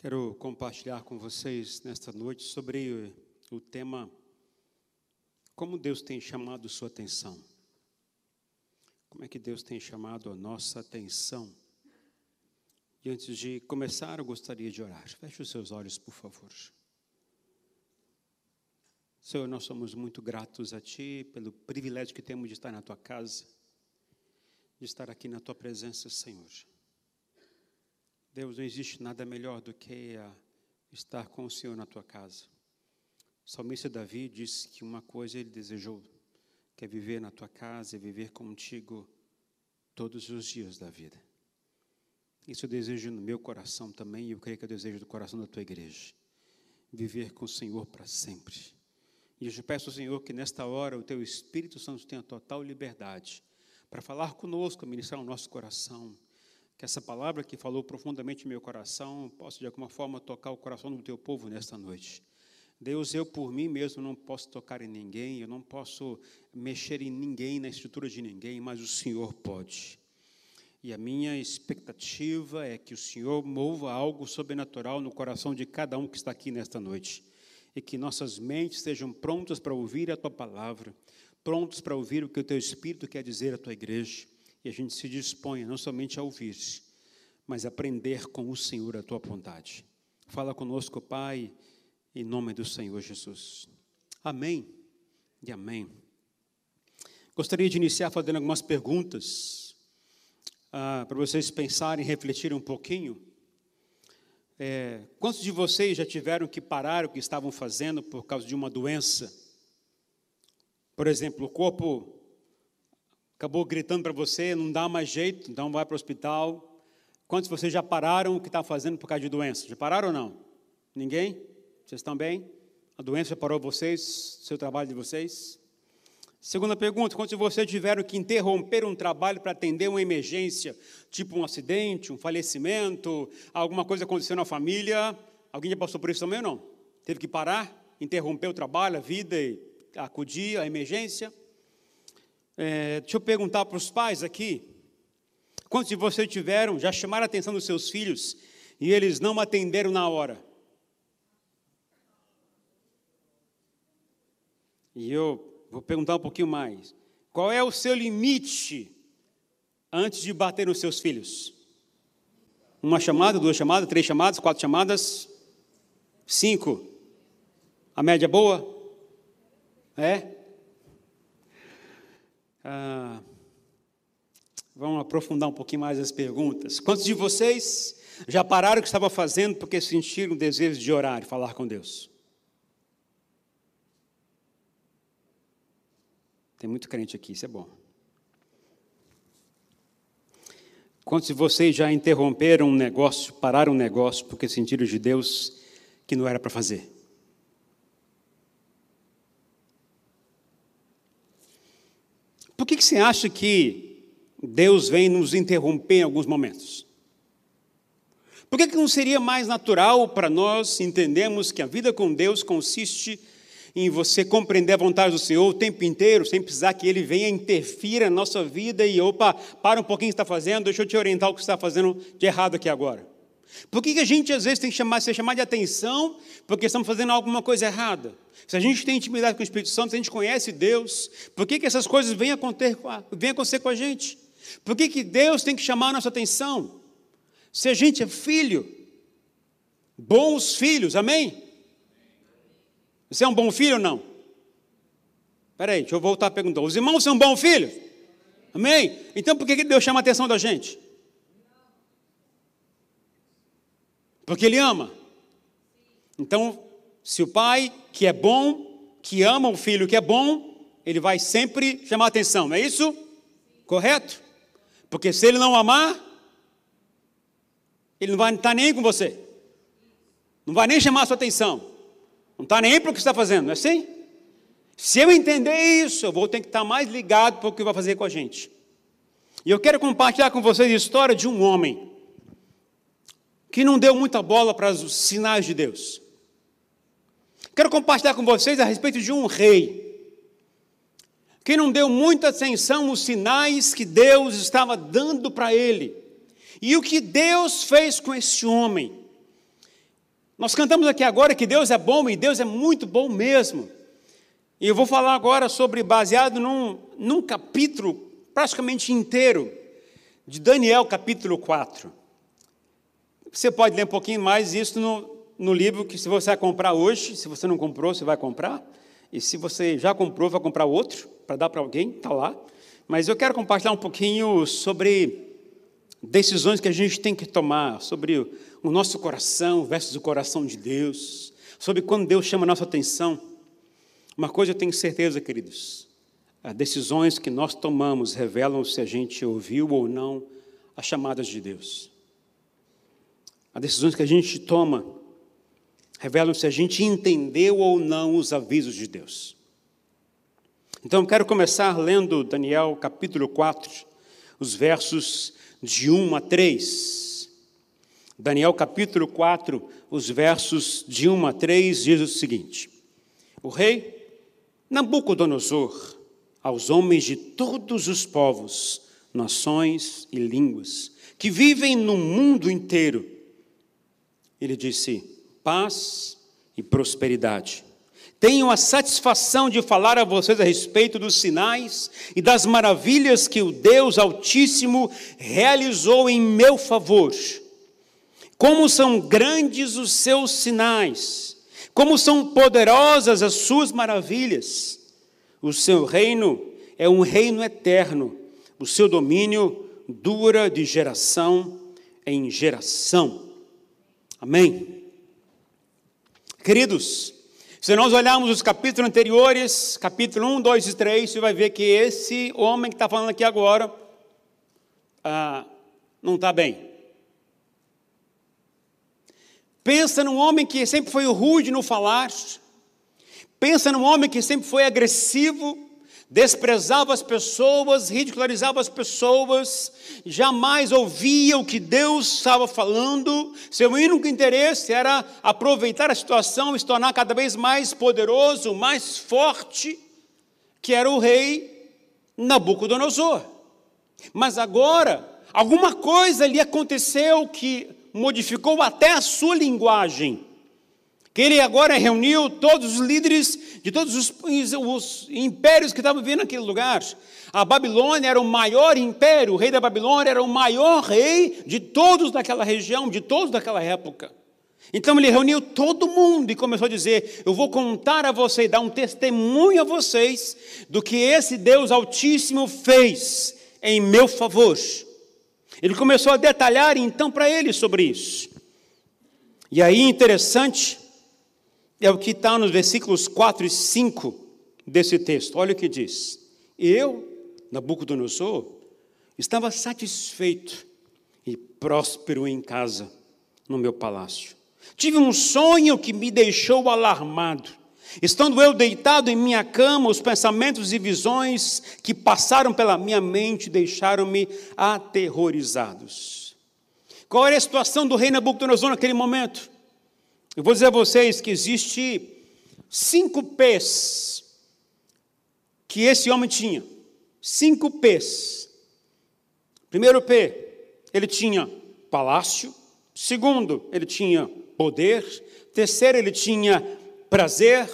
Quero compartilhar com vocês nesta noite sobre o tema Como Deus tem chamado sua atenção. Como é que Deus tem chamado a nossa atenção? E antes de começar, eu gostaria de orar. Feche os seus olhos, por favor. Senhor, nós somos muito gratos a Ti pelo privilégio que temos de estar na Tua casa, de estar aqui na Tua presença, Senhor. Deus, não existe nada melhor do que estar com o Senhor na tua casa. O salmista Davi disse que uma coisa ele desejou, que é viver na tua casa e viver contigo todos os dias da vida. Isso eu desejo no meu coração também, e eu creio que eu desejo do coração da tua igreja. Viver com o Senhor para sempre. E eu te peço, Senhor, que nesta hora o teu Espírito Santo tenha total liberdade para falar conosco, ministrar o nosso coração que essa palavra que falou profundamente no meu coração possa de alguma forma tocar o coração do teu povo nesta noite. Deus, eu por mim mesmo não posso tocar em ninguém, eu não posso mexer em ninguém, na estrutura de ninguém, mas o Senhor pode. E a minha expectativa é que o Senhor mova algo sobrenatural no coração de cada um que está aqui nesta noite. E que nossas mentes estejam prontas para ouvir a tua palavra, prontos para ouvir o que o teu Espírito quer dizer à tua igreja e a gente se disponha não somente a ouvir, mas a aprender com o Senhor a tua vontade. Fala conosco, Pai, em nome do Senhor Jesus. Amém e amém. Gostaria de iniciar fazendo algumas perguntas ah, para vocês pensarem, refletirem um pouquinho. É, quantos de vocês já tiveram que parar o que estavam fazendo por causa de uma doença? Por exemplo, o corpo acabou gritando para você, não dá mais jeito, então vai para o hospital. Quantos de vocês já pararam o que está fazendo por causa de doença? Já pararam ou não? Ninguém? Vocês estão bem? A doença parou vocês, seu trabalho de vocês? Segunda pergunta: quantos de vocês tiveram que interromper um trabalho para atender uma emergência, tipo um acidente, um falecimento, alguma coisa aconteceu na família? Alguém já passou por isso também ou não? Teve que parar, interromper o trabalho, a vida e acudir à emergência? É, deixa eu perguntar para os pais aqui. Quantos de vocês tiveram, já chamaram a atenção dos seus filhos e eles não atenderam na hora? E eu vou perguntar um pouquinho mais. Qual é o seu limite antes de bater nos seus filhos? Uma chamada, duas chamadas, três chamadas, quatro chamadas, cinco. A média boa? É? Ah, vamos aprofundar um pouquinho mais as perguntas. Quantos de vocês já pararam o que estava fazendo porque sentiram o desejo de orar e falar com Deus? Tem muito crente aqui, isso é bom. Quantos de vocês já interromperam um negócio, pararam um negócio porque sentiram de Deus que não era para fazer? Que, que você acha que Deus vem nos interromper em alguns momentos? Por que, que não seria mais natural para nós entendermos que a vida com Deus consiste em você compreender a vontade do Senhor o tempo inteiro, sem precisar que Ele venha interfira na nossa vida e, opa, para um pouquinho o que está fazendo, deixa eu te orientar o que está fazendo de errado aqui agora. Por que, a gente às vezes tem que chamar, ser chamado de atenção porque estamos fazendo alguma coisa errada? Se a gente tem intimidade com o Espírito Santo, se a gente conhece Deus, por que, que essas coisas vêm acontecer, vêm acontecer com a gente? Por que, que Deus tem que chamar a nossa atenção? Se a gente é filho, bons filhos, amém? Você é um bom filho ou não? Espera aí, deixa eu voltar a perguntar. Os irmãos são bons filhos? Amém? Então por que, que Deus chama a atenção da gente? Porque Ele ama. Então, se o pai que é bom, que ama o filho que é bom, ele vai sempre chamar atenção, não é isso? Correto? Porque se ele não amar, ele não vai estar nem aí com você. Não vai nem chamar a sua atenção. Não está nem para o que está fazendo, não é assim? Se eu entender isso, eu vou ter que estar mais ligado para o que vai fazer com a gente. E eu quero compartilhar com vocês a história de um homem que não deu muita bola para os sinais de Deus. Quero compartilhar com vocês a respeito de um rei que não deu muita atenção aos sinais que Deus estava dando para ele. E o que Deus fez com esse homem? Nós cantamos aqui agora que Deus é bom e Deus é muito bom mesmo. E eu vou falar agora sobre, baseado num, num capítulo praticamente inteiro, de Daniel, capítulo 4. Você pode ler um pouquinho mais isso no, no livro que se você vai comprar hoje, se você não comprou, você vai comprar. E se você já comprou, vai comprar outro para dar para alguém, está lá. Mas eu quero compartilhar um pouquinho sobre decisões que a gente tem que tomar, sobre o nosso coração versus o coração de Deus, sobre quando Deus chama a nossa atenção. Uma coisa eu tenho certeza, queridos: as decisões que nós tomamos revelam se a gente ouviu ou não as chamadas de Deus. As decisões que a gente toma revelam se a gente entendeu ou não os avisos de Deus. Então, quero começar lendo Daniel capítulo 4, os versos de 1 a 3. Daniel capítulo 4, os versos de 1 a 3 diz o seguinte: O rei Nabucodonosor, aos homens de todos os povos, nações e línguas, que vivem no mundo inteiro, ele disse: paz e prosperidade. Tenho a satisfação de falar a vocês a respeito dos sinais e das maravilhas que o Deus Altíssimo realizou em meu favor. Como são grandes os seus sinais como são poderosas as suas maravilhas. O seu reino é um reino eterno, o seu domínio dura de geração em geração. Amém. Queridos, se nós olharmos os capítulos anteriores, capítulo 1, 2 e 3, você vai ver que esse homem que está falando aqui agora ah, não está bem. Pensa num homem que sempre foi rude no falar. Pensa num homem que sempre foi agressivo, desprezava as pessoas, ridicularizava as pessoas, jamais ouvia o que Deus estava falando. Seu único interesse era aproveitar a situação e se tornar cada vez mais poderoso, mais forte, que era o rei Nabucodonosor. Mas agora, alguma coisa lhe aconteceu que modificou até a sua linguagem. Que ele agora reuniu todos os líderes de todos os, os impérios que estavam vivendo naquele lugar. A Babilônia era o maior império, o rei da Babilônia era o maior rei de todos daquela região, de todos daquela época. Então ele reuniu todo mundo e começou a dizer: Eu vou contar a vocês, dar um testemunho a vocês do que esse Deus Altíssimo fez em meu favor. Ele começou a detalhar então para ele sobre isso. E aí, interessante, é o que está nos versículos 4 e 5 desse texto. Olha o que diz: Eu, Nabucodonosor, estava satisfeito e próspero em casa, no meu palácio. Tive um sonho que me deixou alarmado. Estando eu deitado em minha cama, os pensamentos e visões que passaram pela minha mente deixaram-me aterrorizados. Qual era a situação do rei Nabucodonosor naquele momento? Eu vou dizer a vocês que existe cinco P's que esse homem tinha. Cinco P's. Primeiro P, ele tinha palácio. Segundo, ele tinha poder. Terceiro, ele tinha prazer,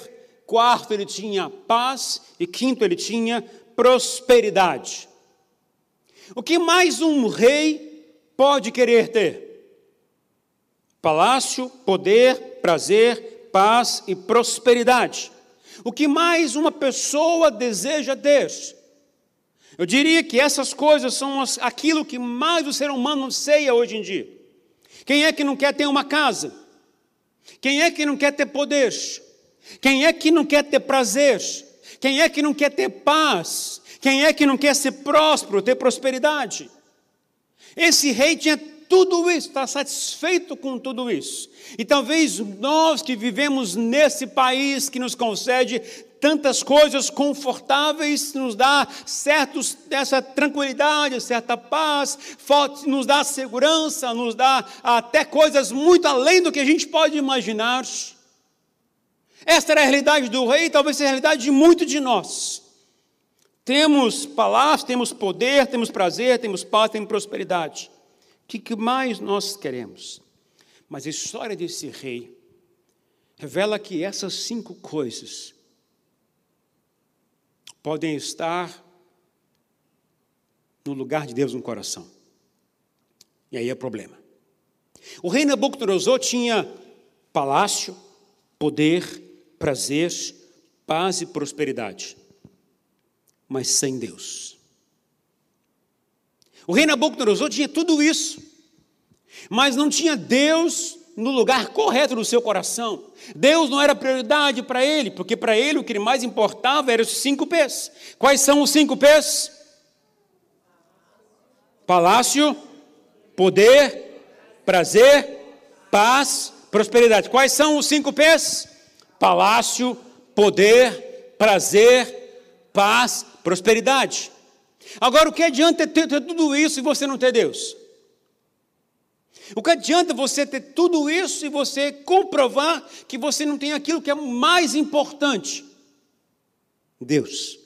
quarto, ele tinha paz, e quinto, ele tinha prosperidade. O que mais um rei pode querer ter? Palácio, poder, prazer, paz e prosperidade. O que mais uma pessoa deseja ter? Eu diria que essas coisas são aquilo que mais o ser humano anseia hoje em dia. Quem é que não quer ter uma casa? Quem é que não quer ter poder? Quem é que não quer ter prazer? Quem é que não quer ter paz? Quem é que não quer ser próspero, ter prosperidade? Esse rei tinha tudo isso, está satisfeito com tudo isso. E talvez nós que vivemos nesse país que nos concede tantas coisas confortáveis, nos dá certos, essa tranquilidade, certa paz, nos dá segurança, nos dá até coisas muito além do que a gente pode imaginar. Esta era a realidade do rei, talvez seja a realidade de muitos de nós. Temos palácio, temos poder, temos prazer, temos paz, temos prosperidade. O que mais nós queremos? Mas a história desse rei revela que essas cinco coisas podem estar no lugar de Deus no coração. E aí é problema. O rei Nabucodonosor tinha palácio, poder, prazer, paz e prosperidade, mas sem Deus. O rei Nabucodonosor tinha tudo isso, mas não tinha Deus no lugar correto do seu coração. Deus não era prioridade para ele, porque para ele o que mais importava eram os cinco P's. Quais são os cinco P's? Palácio, poder, prazer, paz, prosperidade. Quais são os cinco P's? Palácio, poder, prazer, paz, prosperidade. Agora, o que adianta ter, ter tudo isso e você não ter Deus? O que adianta você ter tudo isso e você comprovar que você não tem aquilo que é mais importante? Deus.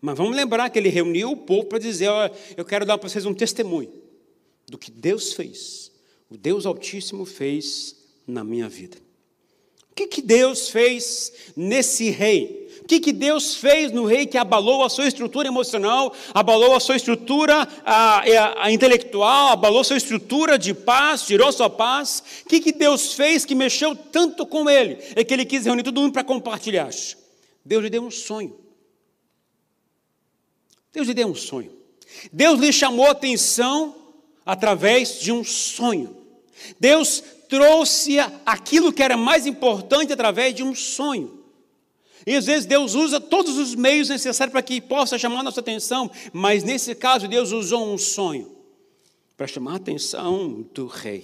Mas vamos lembrar que ele reuniu o povo para dizer: ó, eu quero dar para vocês um testemunho do que Deus fez, o Deus Altíssimo fez na minha vida. O que, que Deus fez nesse rei? Que, que Deus fez no rei que abalou a sua estrutura emocional, abalou a sua estrutura a, a, a intelectual, abalou a sua estrutura de paz, tirou sua paz? O que, que Deus fez que mexeu tanto com ele? É que ele quis reunir todo mundo para compartilhar. Deus lhe deu um sonho. Deus lhe deu um sonho. Deus lhe chamou a atenção através de um sonho. Deus trouxe aquilo que era mais importante através de um sonho. E às vezes Deus usa todos os meios necessários para que possa chamar nossa atenção, mas nesse caso Deus usou um sonho para chamar a atenção do rei.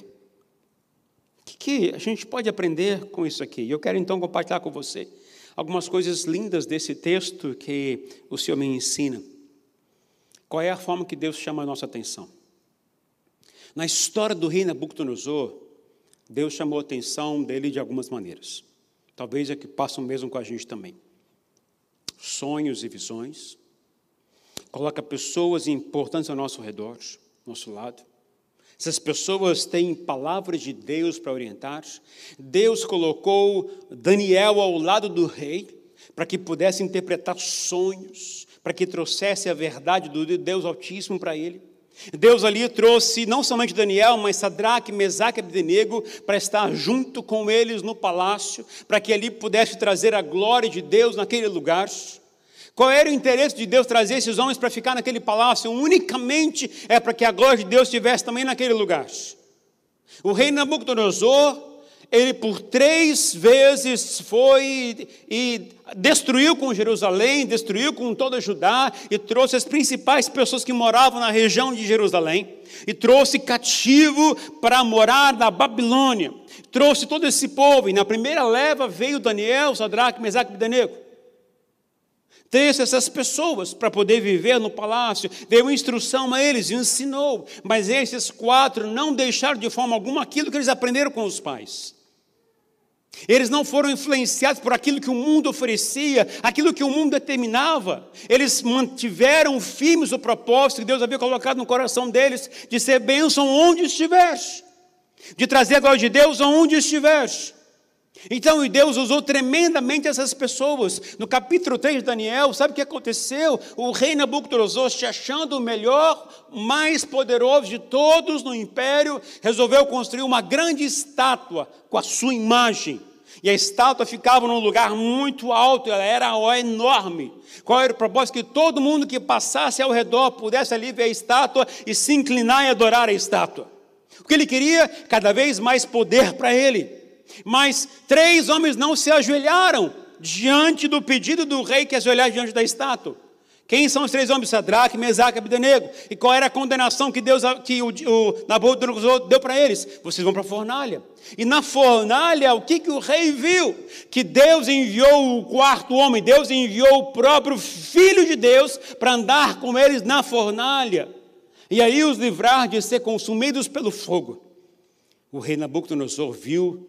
O que, que a gente pode aprender com isso aqui? Eu quero então compartilhar com você algumas coisas lindas desse texto que o Senhor me ensina. Qual é a forma que Deus chama a nossa atenção? Na história do rei Nabucodonosor, Deus chamou a atenção dele de algumas maneiras. Talvez é que passam mesmo com a gente também. Sonhos e visões. Coloca pessoas importantes ao nosso redor, ao nosso lado. Essas pessoas têm palavras de Deus para orientar. Deus colocou Daniel ao lado do rei para que pudesse interpretar sonhos, para que trouxesse a verdade do Deus Altíssimo para ele. Deus ali trouxe não somente Daniel, mas Sadraque, Mesaque e Abdenego para estar junto com eles no palácio, para que ali pudesse trazer a glória de Deus naquele lugar. Qual era o interesse de Deus trazer esses homens para ficar naquele palácio? Unicamente é para que a glória de Deus estivesse também naquele lugar. O rei Nabucodonosor ele por três vezes foi e destruiu com Jerusalém, destruiu com toda Judá e trouxe as principais pessoas que moravam na região de Jerusalém e trouxe cativo para morar na Babilônia. Trouxe todo esse povo e na primeira leva veio Daniel, Sadraque, Mesaque e Abednego. Trouxe essas pessoas para poder viver no palácio, deu instrução a eles, ensinou, mas esses quatro não deixaram de forma alguma aquilo que eles aprenderam com os pais. Eles não foram influenciados por aquilo que o mundo oferecia, aquilo que o mundo determinava. Eles mantiveram firmes o propósito que Deus havia colocado no coração deles de ser bênção onde estiver, de trazer a glória de Deus onde estiver. Então, Deus usou tremendamente essas pessoas. No capítulo 3 de Daniel, sabe o que aconteceu? O rei Nabucodonosor, se achando o melhor, mais poderoso de todos no império, resolveu construir uma grande estátua com a sua imagem. E a estátua ficava num lugar muito alto, ela era enorme. Qual era o propósito? Que todo mundo que passasse ao redor pudesse ali ver a estátua e se inclinar e adorar a estátua. O que ele queria? Cada vez mais poder para ele. Mas três homens não se ajoelharam diante do pedido do rei que ajoelhar diante da estátua. Quem são os três homens? Sadraque, Mesaque e Abdenego. E qual era a condenação que Deus, que o, o Nabucodonosor deu para eles? Vocês vão para a fornalha. E na fornalha, o que, que o rei viu? Que Deus enviou o quarto homem, Deus enviou o próprio Filho de Deus para andar com eles na fornalha. E aí os livrar de ser consumidos pelo fogo. O rei Nabucodonosor viu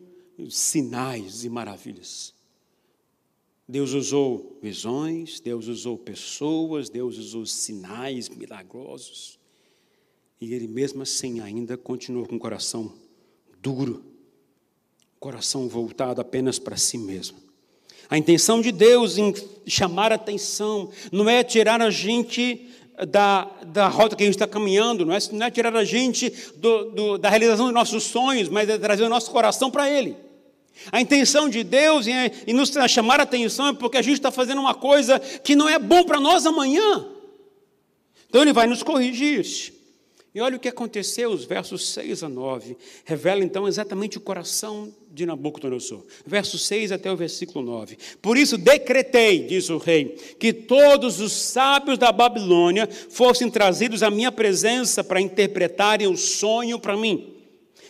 sinais e maravilhas. Deus usou visões, Deus usou pessoas, Deus usou sinais milagrosos. E ele mesmo assim ainda continuou com o coração duro, coração voltado apenas para si mesmo. A intenção de Deus em chamar atenção não é tirar a gente da, da rota que a gente está caminhando, não é, não é tirar a gente do, do, da realização dos nossos sonhos, mas é trazer o nosso coração para Ele. A intenção de Deus em, em nos chamar a atenção é porque a gente está fazendo uma coisa que não é bom para nós amanhã. Então Ele vai nos corrigir. E olha o que aconteceu, os versos 6 a 9. Revela então exatamente o coração de Nabucodonosor. Verso 6 até o versículo 9. Por isso decretei, diz o rei, que todos os sábios da Babilônia fossem trazidos à minha presença para interpretarem o sonho para mim.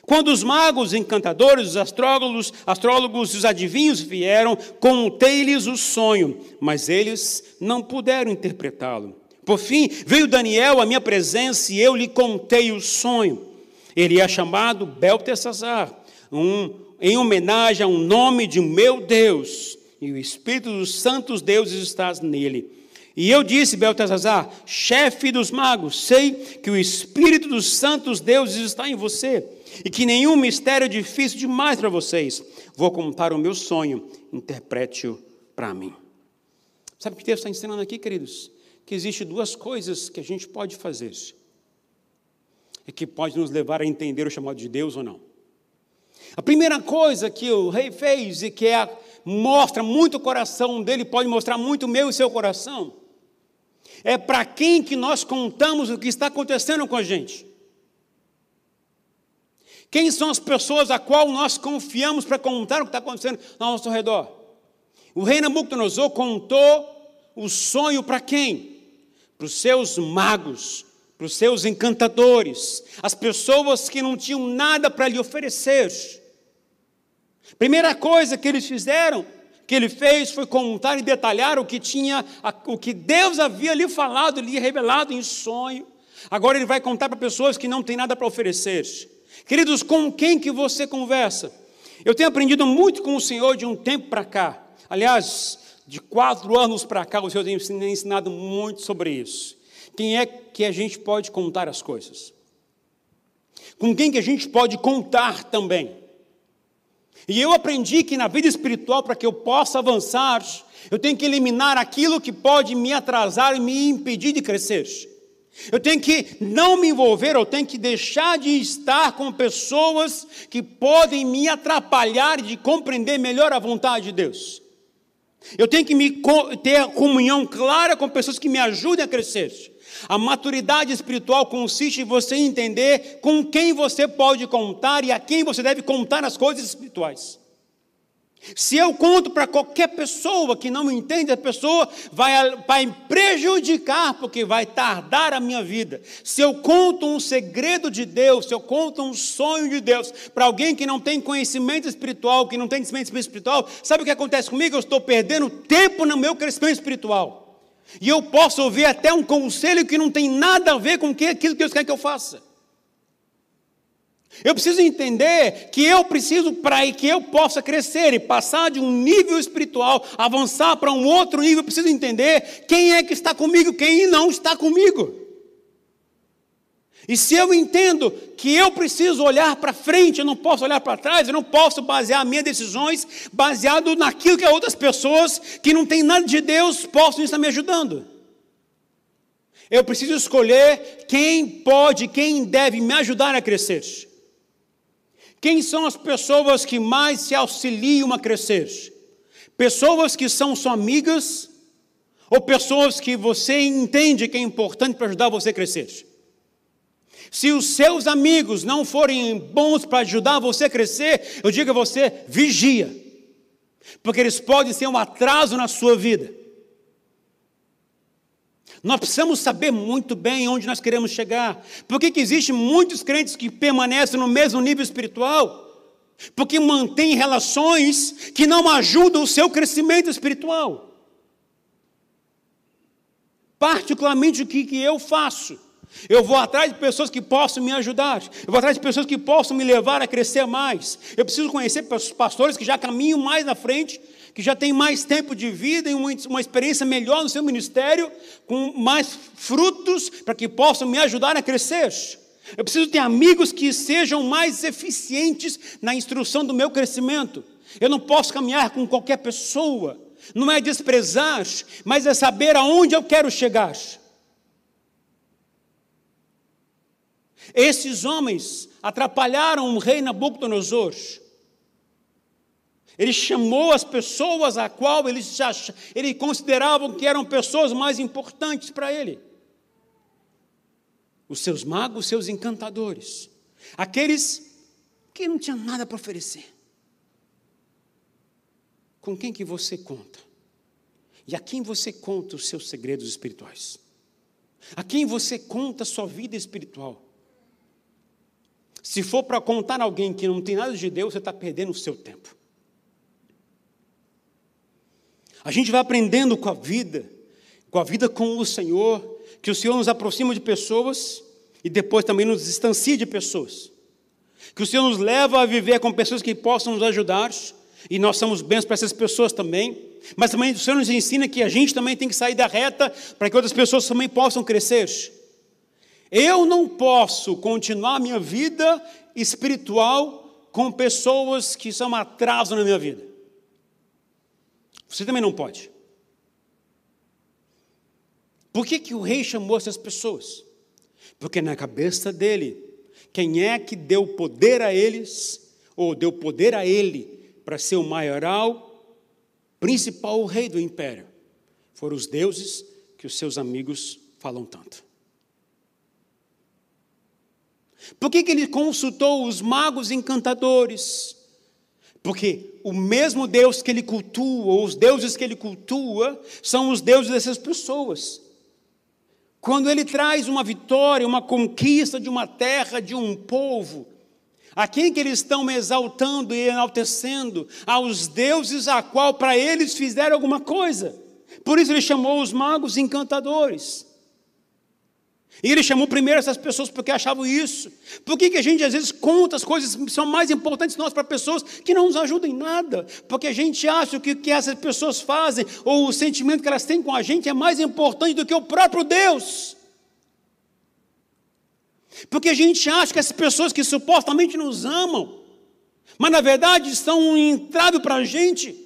Quando os magos, encantadores, os astrólogos, astrólogos e os adivinhos vieram, contei-lhes o sonho, mas eles não puderam interpretá-lo. Por fim, veio Daniel à minha presença e eu lhe contei o sonho. Ele é chamado Beltesazar, um, em homenagem a um nome de meu Deus, e o Espírito dos santos deuses está nele. E eu disse, Beltesazar, chefe dos magos, sei que o Espírito dos santos deuses está em você, e que nenhum mistério é difícil demais para vocês. Vou contar o meu sonho, interprete-o para mim. Sabe o que Deus está ensinando aqui, queridos? Que existe duas coisas que a gente pode fazer e que pode nos levar a entender o chamado de Deus ou não. A primeira coisa que o rei fez e que é, mostra muito o coração dele, pode mostrar muito o meu e seu coração, é para quem que nós contamos o que está acontecendo com a gente. Quem são as pessoas a qual nós confiamos para contar o que está acontecendo ao nosso redor? O rei Nabucodonosor contou o sonho para quem? Para os seus magos, para os seus encantadores, as pessoas que não tinham nada para lhe oferecer. Primeira coisa que eles fizeram, que ele fez, foi contar e detalhar o que tinha, o que Deus havia lhe falado, lhe revelado em sonho. Agora ele vai contar para pessoas que não têm nada para oferecer. Queridos, com quem que você conversa? Eu tenho aprendido muito com o Senhor de um tempo para cá. Aliás, de quatro anos para cá, o Senhor tem ensinado muito sobre isso. Quem é que a gente pode contar as coisas? Com quem que a gente pode contar também? E eu aprendi que na vida espiritual, para que eu possa avançar, eu tenho que eliminar aquilo que pode me atrasar e me impedir de crescer. Eu tenho que não me envolver, eu tenho que deixar de estar com pessoas que podem me atrapalhar de compreender melhor a vontade de Deus. Eu tenho que me, ter comunhão clara com pessoas que me ajudem a crescer. A maturidade espiritual consiste em você entender com quem você pode contar e a quem você deve contar as coisas espirituais. Se eu conto para qualquer pessoa que não entende, a pessoa vai, vai prejudicar, porque vai tardar a minha vida. Se eu conto um segredo de Deus, se eu conto um sonho de Deus para alguém que não tem conhecimento espiritual, que não tem conhecimento espiritual, sabe o que acontece comigo? Eu estou perdendo tempo no meu crescimento espiritual. E eu posso ouvir até um conselho que não tem nada a ver com aquilo que Deus quer que eu faça. Eu preciso entender que eu preciso, para que eu possa crescer e passar de um nível espiritual, avançar para um outro nível, eu preciso entender quem é que está comigo, quem não está comigo. E se eu entendo que eu preciso olhar para frente, eu não posso olhar para trás, eu não posso basear minhas decisões baseado naquilo que outras pessoas que não têm nada de Deus possam estar me ajudando. Eu preciso escolher quem pode, quem deve me ajudar a crescer. Quem são as pessoas que mais se auxiliam a crescer? Pessoas que são só amigas ou pessoas que você entende que é importante para ajudar você a crescer? Se os seus amigos não forem bons para ajudar você a crescer, eu digo a você, vigia. Porque eles podem ser um atraso na sua vida. Nós precisamos saber muito bem onde nós queremos chegar. Por que, existem muitos crentes que permanecem no mesmo nível espiritual? Porque mantêm relações que não ajudam o seu crescimento espiritual. Particularmente o que, que eu faço? Eu vou atrás de pessoas que possam me ajudar. Eu vou atrás de pessoas que possam me levar a crescer mais. Eu preciso conhecer pastores que já caminham mais na frente que já tem mais tempo de vida e uma experiência melhor no seu ministério, com mais frutos, para que possam me ajudar a crescer. Eu preciso ter amigos que sejam mais eficientes na instrução do meu crescimento. Eu não posso caminhar com qualquer pessoa. Não é desprezar, mas é saber aonde eu quero chegar. Esses homens atrapalharam o rei Nabucodonosor. Ele chamou as pessoas a qual eles, já, eles consideravam que eram pessoas mais importantes para ele. Os seus magos, seus encantadores. Aqueles que não tinham nada para oferecer. Com quem que você conta? E a quem você conta os seus segredos espirituais? A quem você conta a sua vida espiritual? Se for para contar alguém que não tem nada de Deus, você está perdendo o seu tempo. A gente vai aprendendo com a vida, com a vida com o Senhor, que o Senhor nos aproxima de pessoas e depois também nos distancia de pessoas. Que o Senhor nos leva a viver com pessoas que possam nos ajudar, e nós somos bens para essas pessoas também. Mas também o Senhor nos ensina que a gente também tem que sair da reta para que outras pessoas também possam crescer. Eu não posso continuar minha vida espiritual com pessoas que são atraso na minha vida. Você também não pode. Por que, que o rei chamou essas pessoas? Porque na cabeça dele, quem é que deu poder a eles, ou deu poder a ele, para ser o maioral, principal rei do império? Foram os deuses que os seus amigos falam tanto. Por que, que ele consultou os magos encantadores? Porque o mesmo Deus que ele cultua, os deuses que ele cultua, são os deuses dessas pessoas. Quando ele traz uma vitória, uma conquista de uma terra, de um povo, a quem que eles estão exaltando e enaltecendo? Aos deuses a qual para eles fizeram alguma coisa. Por isso ele chamou os magos encantadores. E ele chamou primeiro essas pessoas porque achavam isso. Por que, que a gente às vezes conta as coisas que são mais importantes nós para pessoas que não nos ajudam em nada? Porque a gente acha que o que essas pessoas fazem, ou o sentimento que elas têm com a gente, é mais importante do que o próprio Deus. Porque a gente acha que essas pessoas que supostamente nos amam, mas na verdade são um entrave para a gente.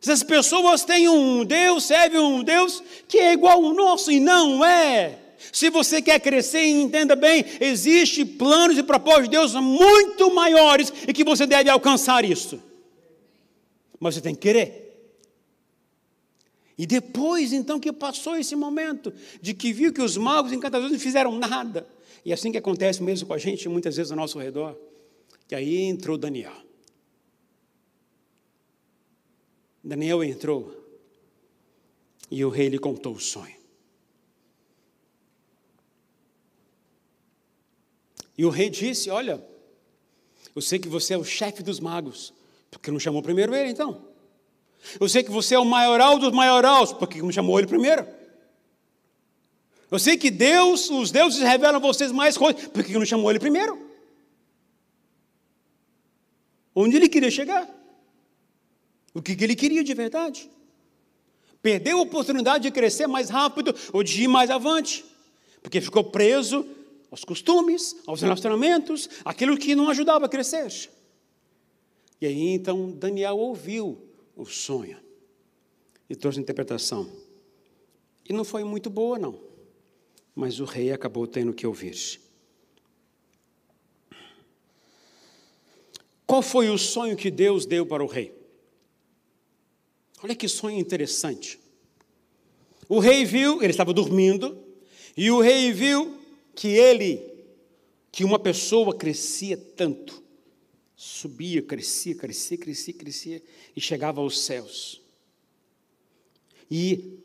Essas pessoas têm um Deus, servem um Deus que é igual ao nosso e não é. Se você quer crescer, entenda bem, existe planos e propósitos de Deus muito maiores e que você deve alcançar isso. Mas você tem que querer. E depois, então, que passou esse momento de que viu que os magos encantadores não fizeram nada. E assim que acontece mesmo com a gente, muitas vezes ao nosso redor. Que aí entrou Daniel. Daniel entrou e o rei lhe contou o sonho. E o rei disse: Olha, eu sei que você é o chefe dos magos, porque não chamou primeiro ele então? Eu sei que você é o maioral dos maiorais, porque não chamou ele primeiro? Eu sei que Deus, os deuses revelam a vocês mais coisas, porque não chamou ele primeiro? Onde ele queria chegar? O que ele queria de verdade? Perdeu a oportunidade de crescer mais rápido ou de ir mais avante, porque ficou preso aos costumes, aos relacionamentos, aquilo que não ajudava a crescer. E aí então Daniel ouviu o sonho e trouxe a interpretação. E não foi muito boa, não, mas o rei acabou tendo que ouvir. Qual foi o sonho que Deus deu para o rei? Olha que sonho interessante. O rei viu, ele estava dormindo, e o rei viu que ele, que uma pessoa crescia tanto, subia, crescia, crescia, crescia, crescia, e chegava aos céus. E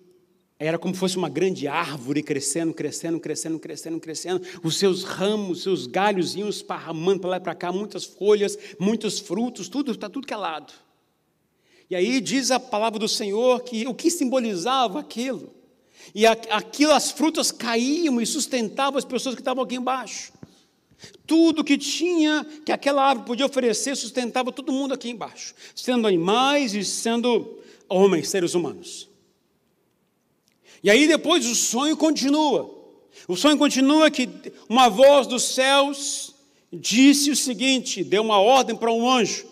era como se fosse uma grande árvore crescendo, crescendo, crescendo, crescendo, crescendo. Os seus ramos, seus galhos iam esparramando para lá e para cá, muitas folhas, muitos frutos, tudo está tudo que é lado. E aí diz a palavra do Senhor que o que simbolizava aquilo. E aquilo, as frutas caíam e sustentavam as pessoas que estavam aqui embaixo. Tudo que tinha, que aquela árvore podia oferecer, sustentava todo mundo aqui embaixo, sendo animais e sendo homens, seres humanos. E aí depois o sonho continua. O sonho continua que uma voz dos céus disse o seguinte: deu uma ordem para um anjo.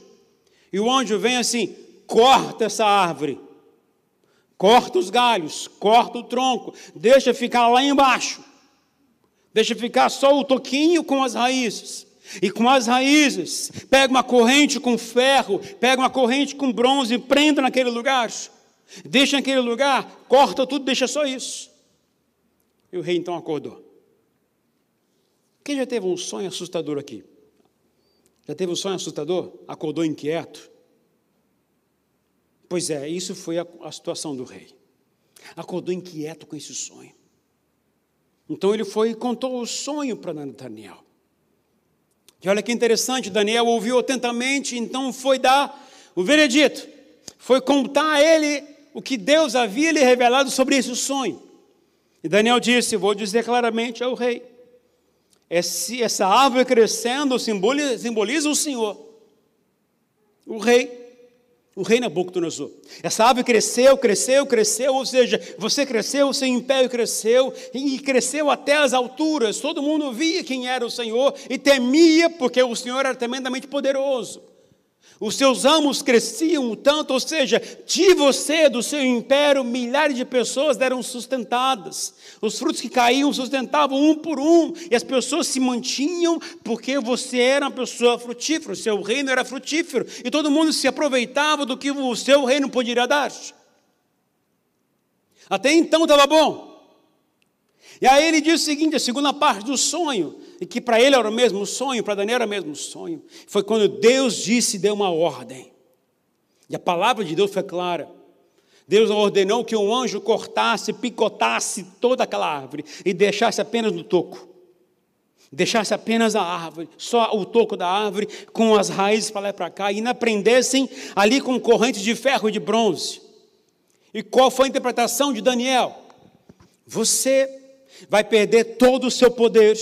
E o anjo vem assim: corta essa árvore, corta os galhos, corta o tronco, deixa ficar lá embaixo, deixa ficar só o toquinho com as raízes. E com as raízes, pega uma corrente com ferro, pega uma corrente com bronze prenda naquele lugar. Deixa naquele lugar, corta tudo, deixa só isso. E o rei então acordou. Quem já teve um sonho assustador aqui? Já teve um sonho assustador? Acordou inquieto? Pois é, isso foi a, a situação do rei. Acordou inquieto com esse sonho. Então ele foi e contou o sonho para Daniel. E olha que interessante, Daniel ouviu atentamente, então foi dar o veredito, foi contar a ele o que Deus havia lhe revelado sobre esse sonho. E Daniel disse: Vou dizer claramente ao rei: essa árvore crescendo simboliza, simboliza o Senhor, o rei. O rei Nabucodonosor. Essa árvore cresceu, cresceu, cresceu, ou seja, você cresceu, o seu império cresceu, e cresceu até as alturas. Todo mundo via quem era o Senhor e temia, porque o Senhor era tremendamente poderoso. Os seus amos cresciam tanto, ou seja, de você, do seu império, milhares de pessoas eram sustentadas. Os frutos que caíam sustentavam um por um, e as pessoas se mantinham porque você era uma pessoa frutífera, o seu reino era frutífero, e todo mundo se aproveitava do que o seu reino poderia dar. Até então estava bom. E aí ele diz o seguinte: a segunda parte do sonho e que para ele era o mesmo sonho, para Daniel era o mesmo sonho, foi quando Deus disse, deu uma ordem. E a palavra de Deus foi clara. Deus ordenou que um anjo cortasse, picotasse toda aquela árvore e deixasse apenas no toco. Deixasse apenas a árvore, só o toco da árvore, com as raízes para lá e para cá, e não prendessem ali com correntes de ferro e de bronze. E qual foi a interpretação de Daniel? Você vai perder todo o seu poder,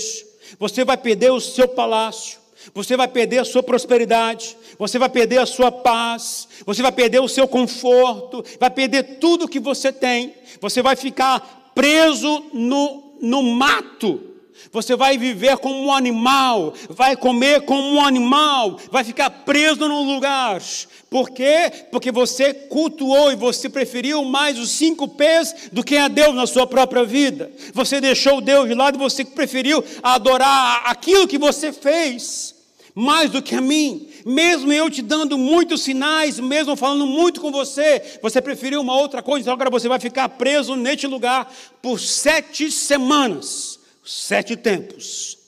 você vai perder o seu palácio, você vai perder a sua prosperidade, você vai perder a sua paz, você vai perder o seu conforto, vai perder tudo que você tem, você vai ficar preso no, no mato, você vai viver como um animal, vai comer como um animal, vai ficar preso num lugar. Por quê? Porque você cultuou e você preferiu mais os cinco pés do que a Deus na sua própria vida. Você deixou Deus de lado e você preferiu adorar aquilo que você fez mais do que a mim. Mesmo eu te dando muitos sinais, mesmo falando muito com você, você preferiu uma outra coisa, então agora você vai ficar preso neste lugar por sete semanas sete tempos.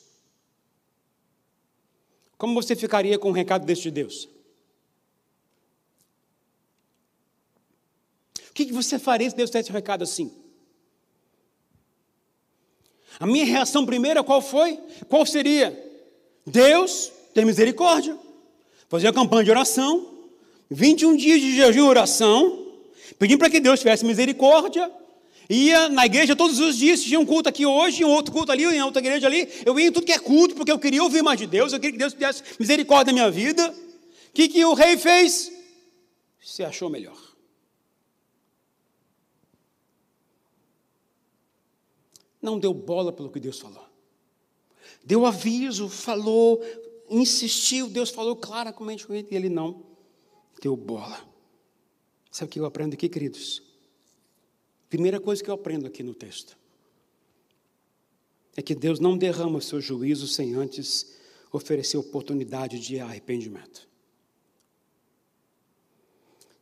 Como você ficaria com um recado deste Deus? O que você faria se Deus desse um recado assim? A minha reação primeira qual foi? Qual seria? Deus, tem misericórdia. Fazer a campanha de oração, 21 dias de jejum e oração, pedindo para que Deus tivesse misericórdia, Ia na igreja todos os dias, tinha um culto aqui hoje, um outro culto ali, em outra igreja ali. Eu ia em tudo que é culto, porque eu queria ouvir mais de Deus, eu queria que Deus tivesse misericórdia da minha vida. O que, que o rei fez? Se achou melhor. Não deu bola pelo que Deus falou. Deu aviso, falou, insistiu, Deus falou claramente com ele, e ele não deu bola. Sabe o que eu aprendo aqui, queridos? Primeira coisa que eu aprendo aqui no texto é que Deus não derrama seu juízo sem antes oferecer oportunidade de arrependimento.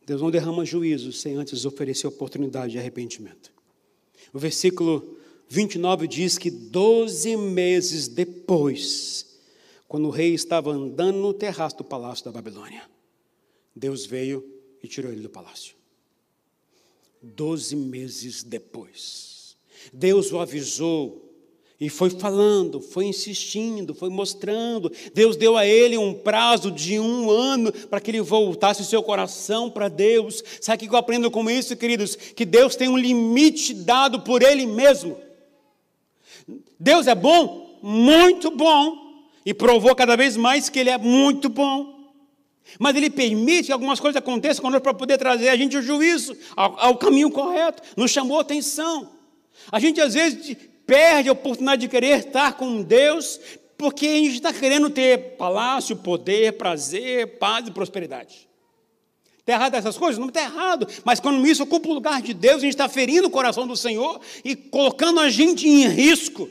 Deus não derrama juízo sem antes oferecer oportunidade de arrependimento. O versículo 29 diz que doze meses depois, quando o rei estava andando no terraço do palácio da Babilônia, Deus veio e tirou ele do palácio. Doze meses depois, Deus o avisou e foi falando, foi insistindo, foi mostrando. Deus deu a ele um prazo de um ano para que ele voltasse o seu coração para Deus. Sabe o que eu aprendo com isso, queridos? Que Deus tem um limite dado por Ele mesmo. Deus é bom, muito bom, e provou cada vez mais que Ele é muito bom. Mas ele permite que algumas coisas aconteçam conosco para poder trazer a gente o juízo ao, ao caminho correto. Nos chamou a atenção. A gente às vezes perde a oportunidade de querer estar com Deus, porque a gente está querendo ter palácio, poder, prazer, paz e prosperidade. Está errado essas coisas? Não está errado. Mas quando isso ocupa o lugar de Deus, a gente está ferindo o coração do Senhor e colocando a gente em risco.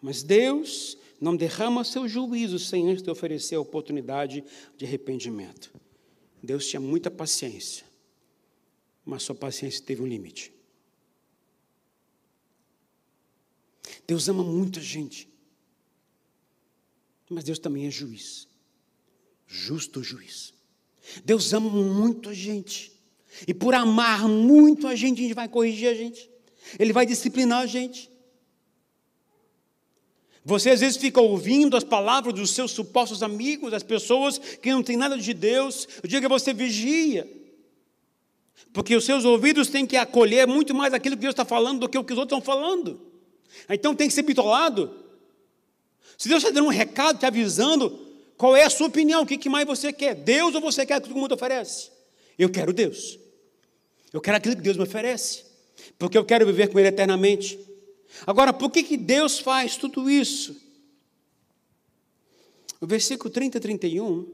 Mas Deus não derrama seu juízo sem antes te oferecer a oportunidade de arrependimento. Deus tinha muita paciência, mas sua paciência teve um limite. Deus ama muita gente, mas Deus também é juiz, justo juiz. Deus ama muito a gente, e por amar muito a gente, a gente vai corrigir a gente, Ele vai disciplinar a gente. Você às vezes fica ouvindo as palavras dos seus supostos amigos, as pessoas que não têm nada de Deus. Eu digo que você vigia. Porque os seus ouvidos têm que acolher muito mais aquilo que Deus está falando do que o que os outros estão falando. Então tem que ser bitolado. Se Deus está dando um recado, te avisando, qual é a sua opinião? O que mais você quer? Deus ou você quer que o mundo oferece? Eu quero Deus. Eu quero aquilo que Deus me oferece. Porque eu quero viver com Ele eternamente. Agora, por que, que Deus faz tudo isso? O versículo 30 e 31,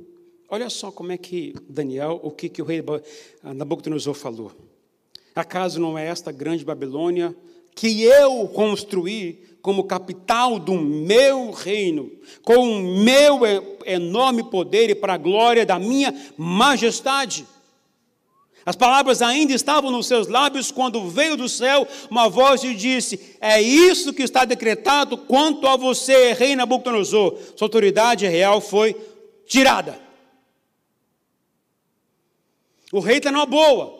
olha só como é que Daniel, o que, que o rei Nabucodonosor falou. Acaso não é esta grande Babilônia que eu construí como capital do meu reino, com o meu enorme poder e para a glória da minha majestade? As palavras ainda estavam nos seus lábios quando veio do céu uma voz e disse: É isso que está decretado quanto a você, rei Nabucodonosor. Sua autoridade real foi tirada. O rei está numa boa,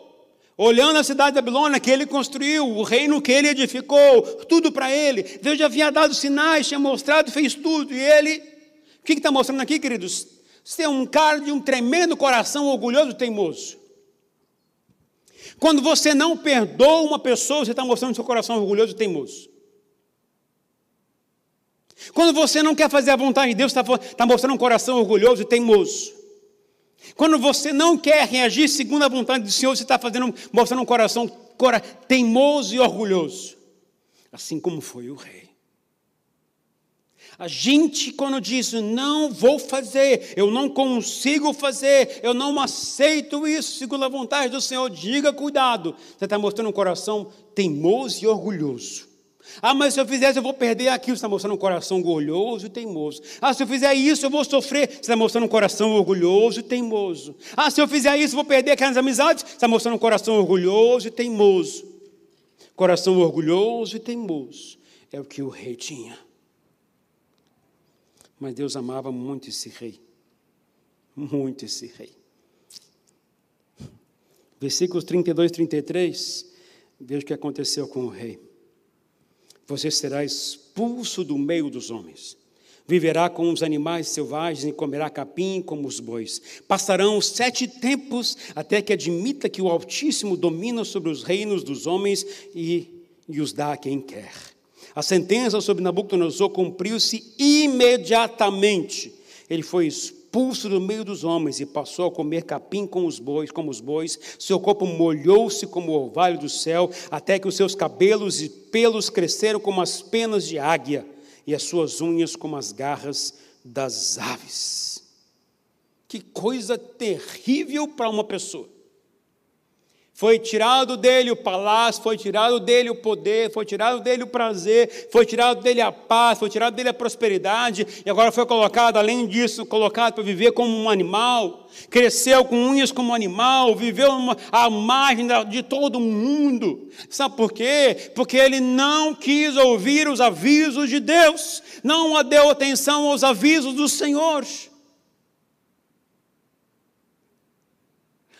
olhando a cidade de Babilônia que ele construiu, o reino que ele edificou, tudo para ele. Deus já havia dado sinais, tinha mostrado, fez tudo. E ele, o que está mostrando aqui, queridos? Você é um cara de um tremendo coração orgulhoso e teimoso. Quando você não perdoa uma pessoa, você está mostrando seu coração orgulhoso e teimoso. Quando você não quer fazer a vontade de Deus, está tá mostrando um coração orgulhoso e teimoso. Quando você não quer reagir segundo a vontade do Senhor, você está fazendo, mostrando um coração teimoso e orgulhoso. Assim como foi o rei. A gente, quando diz, não vou fazer, eu não consigo fazer, eu não aceito isso, segundo a vontade do Senhor, diga cuidado. Você está mostrando um coração teimoso e orgulhoso. Ah, mas se eu fizer isso, eu vou perder aquilo. Você está mostrando um coração orgulhoso e teimoso. Ah, se eu fizer isso, eu vou sofrer. Você está mostrando um coração orgulhoso e teimoso. Ah, se eu fizer isso, eu vou perder aquelas amizades. Você está mostrando um coração orgulhoso e teimoso. Coração orgulhoso e teimoso. É o que o rei tinha. Mas Deus amava muito esse rei. Muito esse rei. Versículos 32 e 33, veja o que aconteceu com o rei. Você será expulso do meio dos homens. Viverá com os animais selvagens e comerá capim como os bois. Passarão sete tempos até que admita que o Altíssimo domina sobre os reinos dos homens e, e os dá a quem quer. A sentença sobre Nabucodonosor cumpriu-se imediatamente. Ele foi expulso do meio dos homens e passou a comer capim com os bois, como os bois. Seu corpo molhou-se como o orvalho do céu, até que os seus cabelos e pelos cresceram como as penas de águia e as suas unhas como as garras das aves. Que coisa terrível para uma pessoa. Foi tirado dele o palácio, foi tirado dele o poder, foi tirado dele o prazer, foi tirado dele a paz, foi tirado dele a prosperidade, e agora foi colocado, além disso, colocado para viver como um animal. Cresceu com unhas como um animal, viveu à margem de todo mundo. Sabe por quê? Porque ele não quis ouvir os avisos de Deus, não deu atenção aos avisos do Senhor.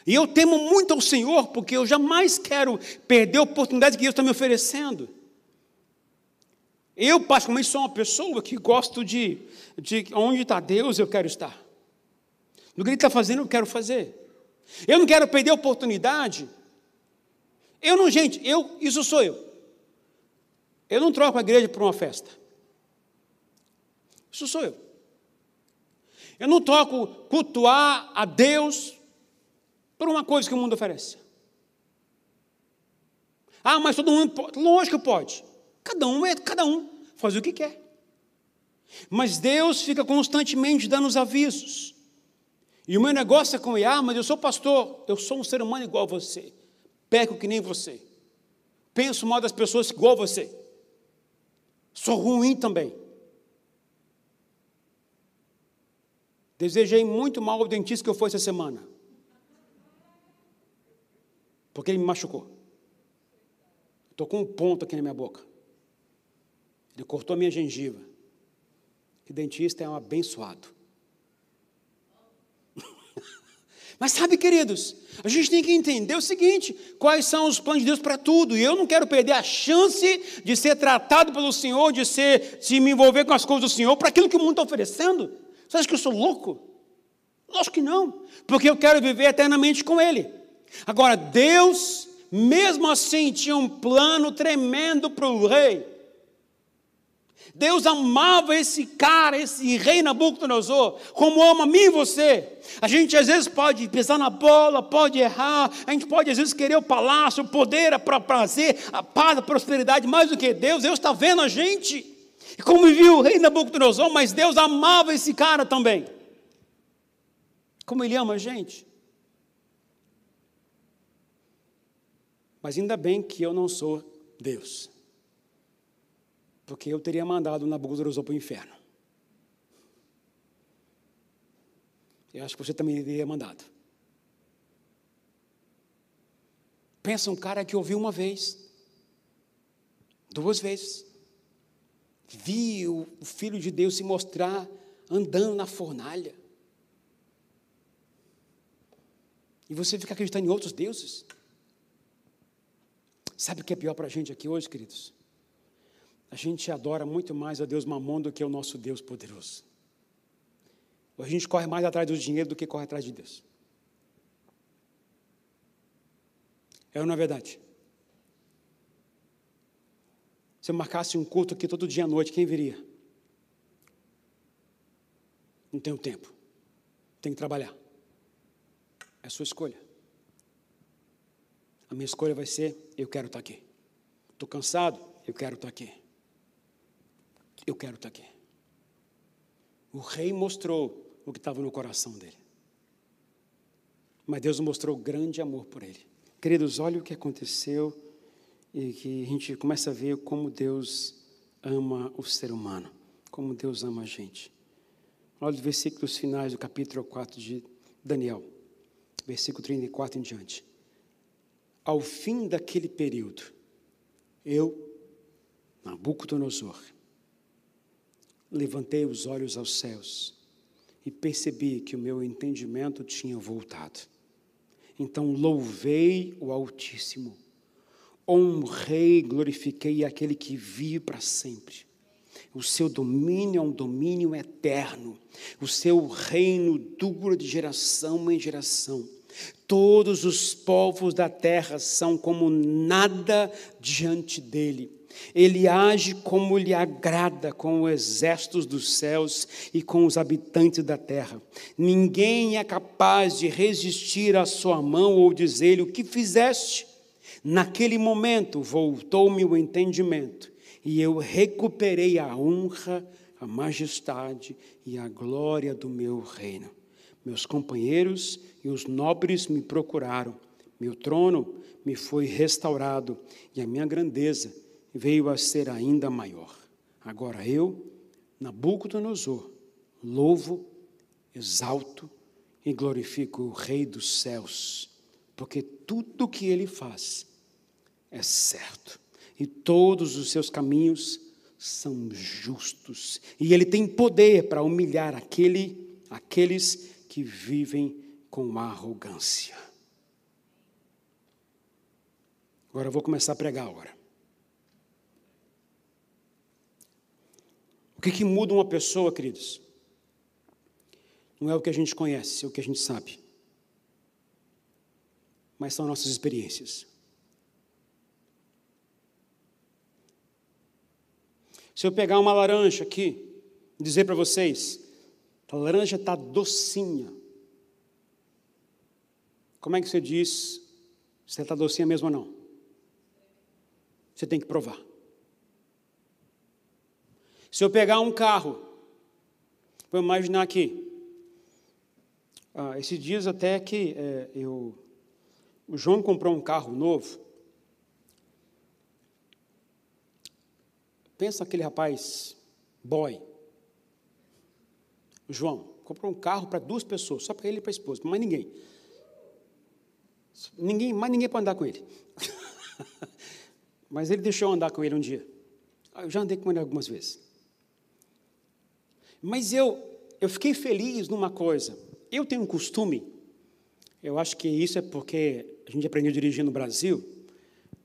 E eu temo muito ao Senhor, porque eu jamais quero perder a oportunidade que Deus está me oferecendo. Eu, particularmente, sou uma pessoa que gosto de, de onde está Deus, eu quero estar. No que Ele está fazendo, eu quero fazer. Eu não quero perder a oportunidade. Eu não, gente, eu, isso sou eu. Eu não troco a igreja por uma festa. Isso sou eu. Eu não troco cultuar a Deus por uma coisa que o mundo oferece. Ah, mas todo mundo pode. Lógico que pode. Cada um é cada um, faz o que quer. Mas Deus fica constantemente dando os avisos. E o meu negócio é com ele, ah, mas eu sou pastor, eu sou um ser humano igual a você. Peco que nem você. Penso mal das pessoas igual a você. Sou ruim também. Desejei muito mal ao dentista que eu fui essa semana. Porque ele me machucou. Estou com um ponto aqui na minha boca. Ele cortou a minha gengiva. E dentista é um abençoado. Mas sabe, queridos, a gente tem que entender o seguinte: quais são os planos de Deus para tudo. E eu não quero perder a chance de ser tratado pelo Senhor, de ser, de me envolver com as coisas do Senhor, para aquilo que o mundo está oferecendo. Você acha que eu sou louco? Lógico que não, porque eu quero viver eternamente com Ele. Agora, Deus, mesmo assim, tinha um plano tremendo para o rei. Deus amava esse cara, esse rei Nabucodonosor, como ama mim e você. A gente às vezes pode pisar na bola, pode errar, a gente pode às vezes querer o palácio, o poder, para prazer, a paz, a prosperidade, mais do que Deus. Deus está vendo a gente. E como viu o rei Nabucodonosor, mas Deus amava esse cara também. Como ele ama a gente. Mas ainda bem que eu não sou Deus. Porque eu teria mandado Nabucodonosor para o inferno. Eu acho que você também teria mandado. Pensa um cara que ouviu uma vez, duas vezes, viu o Filho de Deus se mostrar andando na fornalha. E você fica acreditando em outros deuses? Sabe o que é pior para a gente aqui hoje, queridos? A gente adora muito mais a Deus mamão do que o nosso Deus poderoso. A gente corre mais atrás do dinheiro do que corre atrás de Deus. É ou não é verdade? Se eu marcasse um culto aqui todo dia à noite, quem viria? Não tenho tempo. Tenho que trabalhar. É a sua escolha. A minha escolha vai ser: eu quero estar aqui. Estou cansado? Eu quero estar aqui. Eu quero estar aqui. O rei mostrou o que estava no coração dele. Mas Deus mostrou grande amor por ele. Queridos, olha o que aconteceu e que a gente começa a ver como Deus ama o ser humano, como Deus ama a gente. Olha os versículos finais do capítulo 4 de Daniel, versículo 34 em diante. Ao fim daquele período, eu, Nabucodonosor, levantei os olhos aos céus e percebi que o meu entendimento tinha voltado. Então louvei o Altíssimo, honrei e glorifiquei aquele que vive para sempre. O seu domínio é um domínio eterno, o seu reino dura de geração em geração. Todos os povos da terra são como nada diante dele. Ele age como lhe agrada com os exércitos dos céus e com os habitantes da terra. Ninguém é capaz de resistir à sua mão ou dizer-lhe o que fizeste. Naquele momento voltou-me o entendimento e eu recuperei a honra, a majestade e a glória do meu reino. Meus companheiros e os nobres me procuraram, meu trono me foi restaurado e a minha grandeza veio a ser ainda maior. Agora eu, Nabucodonosor, louvo, exalto e glorifico o Rei dos céus, porque tudo o que ele faz é certo e todos os seus caminhos são justos, e ele tem poder para humilhar aquele, aqueles que vivem com arrogância. Agora eu vou começar a pregar agora. O que, que muda uma pessoa, queridos? Não é o que a gente conhece, é o que a gente sabe. Mas são nossas experiências. Se eu pegar uma laranja aqui, e dizer para vocês, a laranja está docinha. Como é que você diz se está docinha mesmo ou não? Você tem que provar. Se eu pegar um carro, vou imaginar aqui, ah, esses dias até que é, eu, o João comprou um carro novo. Pensa aquele rapaz, boy. João comprou um carro para duas pessoas, só para ele e para a esposa, mais ninguém. Ninguém, mais ninguém pode andar com ele. Mas ele deixou eu andar com ele um dia. Eu já andei com ele algumas vezes. Mas eu, eu fiquei feliz numa coisa. Eu tenho um costume, eu acho que isso é porque a gente aprendeu a dirigir no Brasil,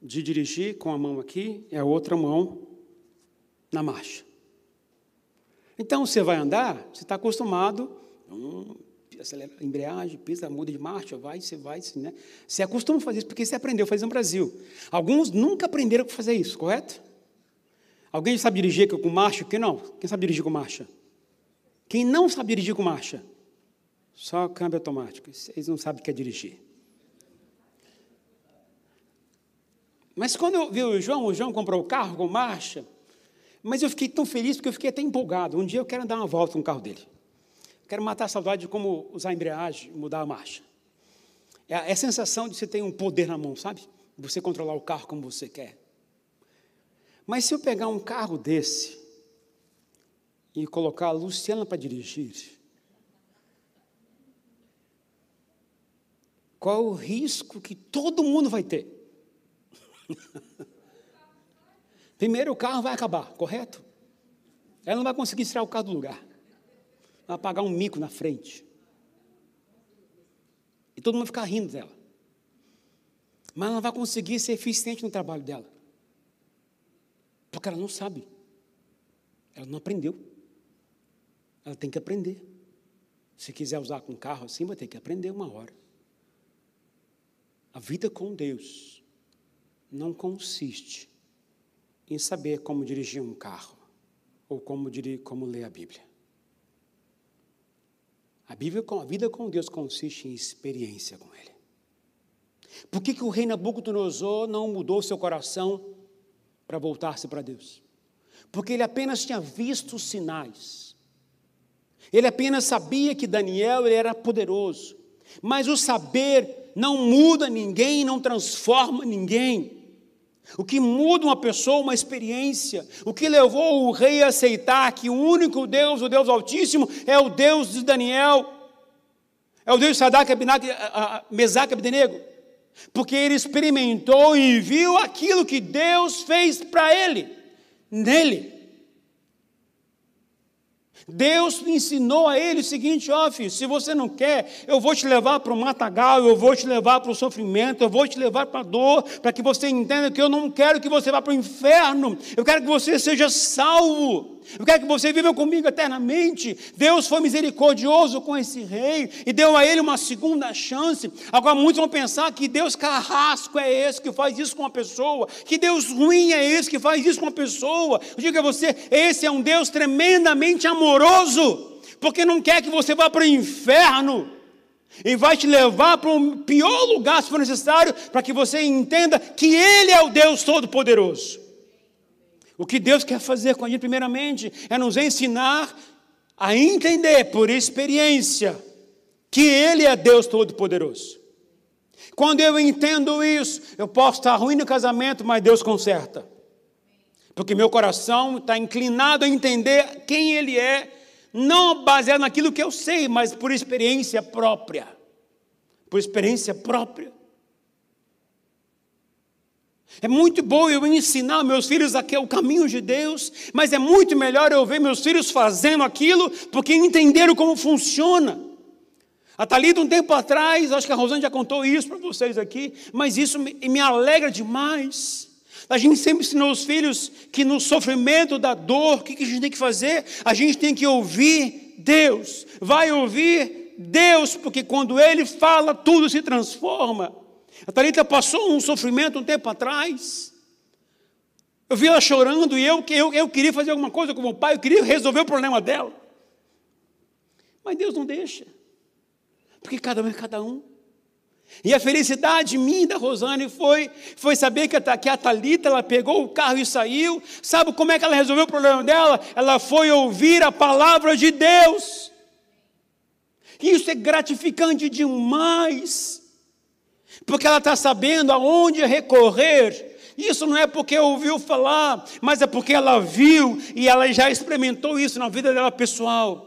de dirigir com a mão aqui e a outra mão na marcha. Então, você vai andar, você está acostumado, hum, acelera a embreagem, pisa, muda de marcha, vai, você vai, você, né? Você acostuma a fazer isso porque você aprendeu a fazer no Brasil. Alguns nunca aprenderam a fazer isso, correto? Alguém sabe dirigir com marcha? Quem não? Quem sabe dirigir com marcha? Quem não sabe dirigir com marcha? Só câmbio automático. Eles não sabem o que é dirigir. Mas quando eu vi o João, o João comprou o carro com marcha, mas eu fiquei tão feliz porque eu fiquei até empolgado. Um dia eu quero dar uma volta no carro dele. Quero matar a saudade de como usar a embreagem, mudar a marcha. É, é a sensação de você ter um poder na mão, sabe? Você controlar o carro como você quer. Mas se eu pegar um carro desse e colocar a Luciana para dirigir, Qual o risco que todo mundo vai ter? Primeiro, o carro vai acabar, correto? Ela não vai conseguir tirar o carro do lugar. Vai pagar um mico na frente. E todo mundo vai ficar rindo dela. Mas ela não vai conseguir ser eficiente no trabalho dela. Porque ela não sabe. Ela não aprendeu. Ela tem que aprender. Se quiser usar com carro assim, vai ter que aprender uma hora. A vida com Deus não consiste em saber como dirigir um carro ou como, como ler a Bíblia. A, Bíblia, a vida com Deus consiste em experiência com Ele. Por que, que o rei Nabucodonosor não mudou seu coração para voltar-se para Deus? Porque ele apenas tinha visto sinais. Ele apenas sabia que Daniel era poderoso. Mas o saber não muda ninguém, não transforma ninguém. O que muda uma pessoa, uma experiência. O que levou o rei a aceitar que o único Deus, o Deus Altíssimo, é o Deus de Daniel, é o Deus de Sadak, Mesaque e Abdenego. Porque ele experimentou e viu aquilo que Deus fez para ele, nele. Deus ensinou a ele o seguinte: ó, filho, se você não quer, eu vou te levar para o matagal, eu vou te levar para o sofrimento, eu vou te levar para a dor, para que você entenda que eu não quero que você vá para o inferno, eu quero que você seja salvo. Eu quero que você viva comigo eternamente. Deus foi misericordioso com esse rei e deu a ele uma segunda chance. Agora, muitos vão pensar que Deus carrasco é esse que faz isso com uma pessoa, que Deus ruim é esse que faz isso com uma pessoa. Eu digo a você: esse é um Deus tremendamente amoroso, porque não quer que você vá para o inferno. E vai te levar para o pior lugar, se for necessário, para que você entenda que Ele é o Deus Todo-Poderoso. O que Deus quer fazer com a gente, primeiramente, é nos ensinar a entender por experiência que Ele é Deus Todo-Poderoso. Quando eu entendo isso, eu posso estar ruim no casamento, mas Deus conserta. Porque meu coração está inclinado a entender quem Ele é, não baseado naquilo que eu sei, mas por experiência própria. Por experiência própria. É muito bom eu ensinar meus filhos aqui o caminho de Deus, mas é muito melhor eu ver meus filhos fazendo aquilo porque entenderam como funciona. A Thalita, um tempo atrás, acho que a Rosane já contou isso para vocês aqui, mas isso me, me alegra demais. A gente sempre ensinou os filhos que no sofrimento da dor, o que, que a gente tem que fazer? A gente tem que ouvir Deus. Vai ouvir Deus, porque quando Ele fala, tudo se transforma. A Thalita passou um sofrimento um tempo atrás. Eu vi ela chorando e eu, eu, eu queria fazer alguma coisa com o pai, eu queria resolver o problema dela. Mas Deus não deixa. Porque cada um é cada um. E a felicidade minha da Rosane foi, foi saber que a, que a Thalita, ela pegou o carro e saiu. Sabe como é que ela resolveu o problema dela? Ela foi ouvir a palavra de Deus. Isso é gratificante demais. Porque ela está sabendo aonde recorrer. Isso não é porque ouviu falar, mas é porque ela viu e ela já experimentou isso na vida dela pessoal.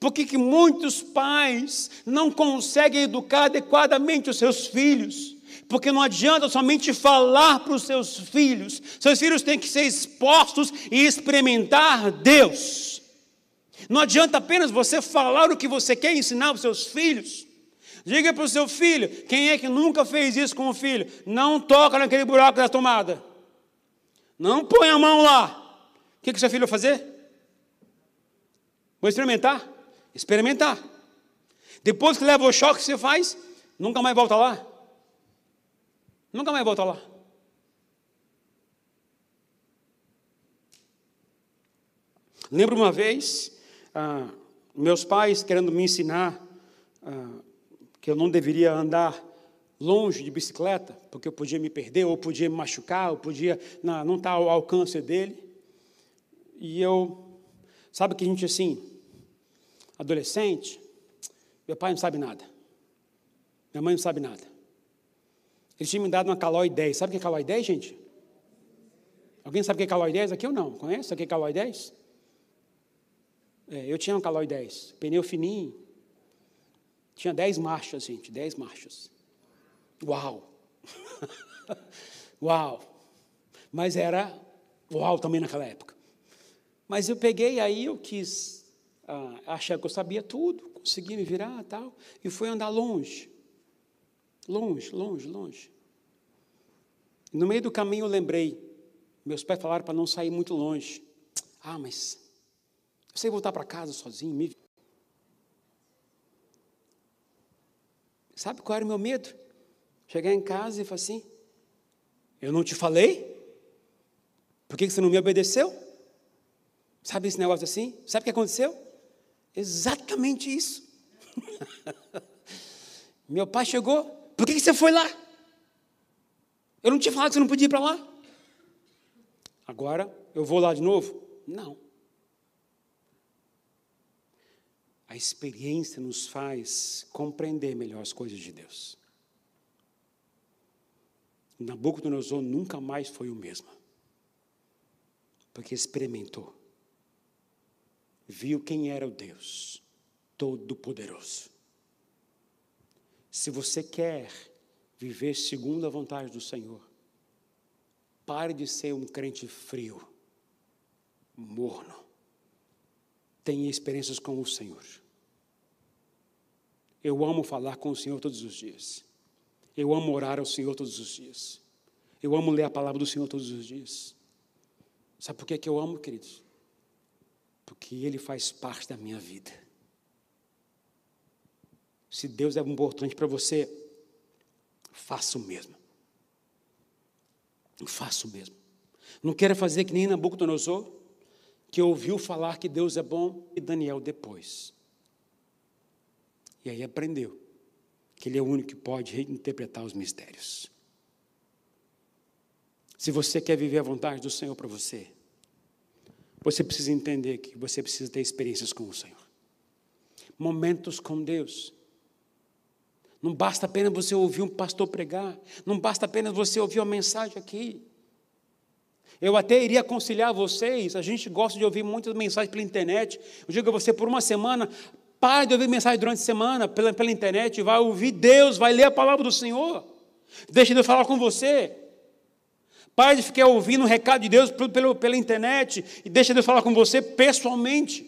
Por que, que muitos pais não conseguem educar adequadamente os seus filhos? Porque não adianta somente falar para os seus filhos, seus filhos têm que ser expostos e experimentar Deus. Não adianta apenas você falar o que você quer ensinar para os seus filhos. Diga para o seu filho, quem é que nunca fez isso com o filho? Não toca naquele buraco da tomada. Não põe a mão lá. O que, que seu filho vai fazer? Vou experimentar? Experimentar. Depois que leva o choque, você faz, nunca mais volta lá. Nunca mais volta lá. Lembro uma vez, ah, meus pais querendo me ensinar ah, que eu não deveria andar longe de bicicleta, porque eu podia me perder, ou podia me machucar, ou podia não, estar ao alcance dele. E eu, sabe que a gente assim, adolescente, meu pai não sabe nada. Minha mãe não sabe nada. Eles tinham me dado uma Calói 10. Sabe o que é Calói 10, gente? Alguém sabe o que é Calói 10 aqui ou não? Conhece o que é Calói 10? É, eu tinha um Calói 10, pneu fininho. Tinha 10 marchas, gente, 10 marchas. Uau! uau! Mas era uau também naquela época. Mas eu peguei aí, eu quis ah, achando que eu sabia tudo, consegui me virar tal, e fui andar longe. Longe, longe, longe. No meio do caminho eu lembrei, meus pais falaram para não sair muito longe. Ah, mas eu sei voltar para casa sozinho. Me... Sabe qual era o meu medo? Chegar em casa e falar assim: Eu não te falei? Por que você não me obedeceu? Sabe esse negócio assim? Sabe o que aconteceu? Exatamente isso. Meu pai chegou, por que você foi lá? Eu não tinha falado que você não podia ir para lá. Agora eu vou lá de novo? Não. A experiência nos faz compreender melhor as coisas de Deus. Nabucodonosor nunca mais foi o mesmo, porque experimentou viu quem era o Deus Todo-Poderoso. Se você quer viver segundo a vontade do Senhor, pare de ser um crente frio, morno. Tenha experiências com o Senhor. Eu amo falar com o Senhor todos os dias. Eu amo orar ao Senhor todos os dias. Eu amo ler a palavra do Senhor todos os dias. Sabe por que, que eu amo, queridos? porque Ele faz parte da minha vida. Se Deus é importante para você, faça o mesmo. Faça o mesmo. Não quero fazer que nem Nabucodonosor, que ouviu falar que Deus é bom, e Daniel depois. E aí aprendeu que Ele é o único que pode reinterpretar os mistérios. Se você quer viver a vontade do Senhor para você, você precisa entender que você precisa ter experiências com o Senhor. Momentos com Deus. Não basta apenas você ouvir um pastor pregar, não basta apenas você ouvir uma mensagem aqui. Eu até iria aconselhar vocês, a gente gosta de ouvir muitas mensagens pela internet. Eu digo a você, por uma semana, pare de ouvir mensagem durante a semana pela, pela internet, vai ouvir Deus, vai ler a palavra do Senhor. Deixe Deus falar com você. Pare de ficar ouvindo o recado de Deus pela, pela internet e deixa Deus falar com você pessoalmente.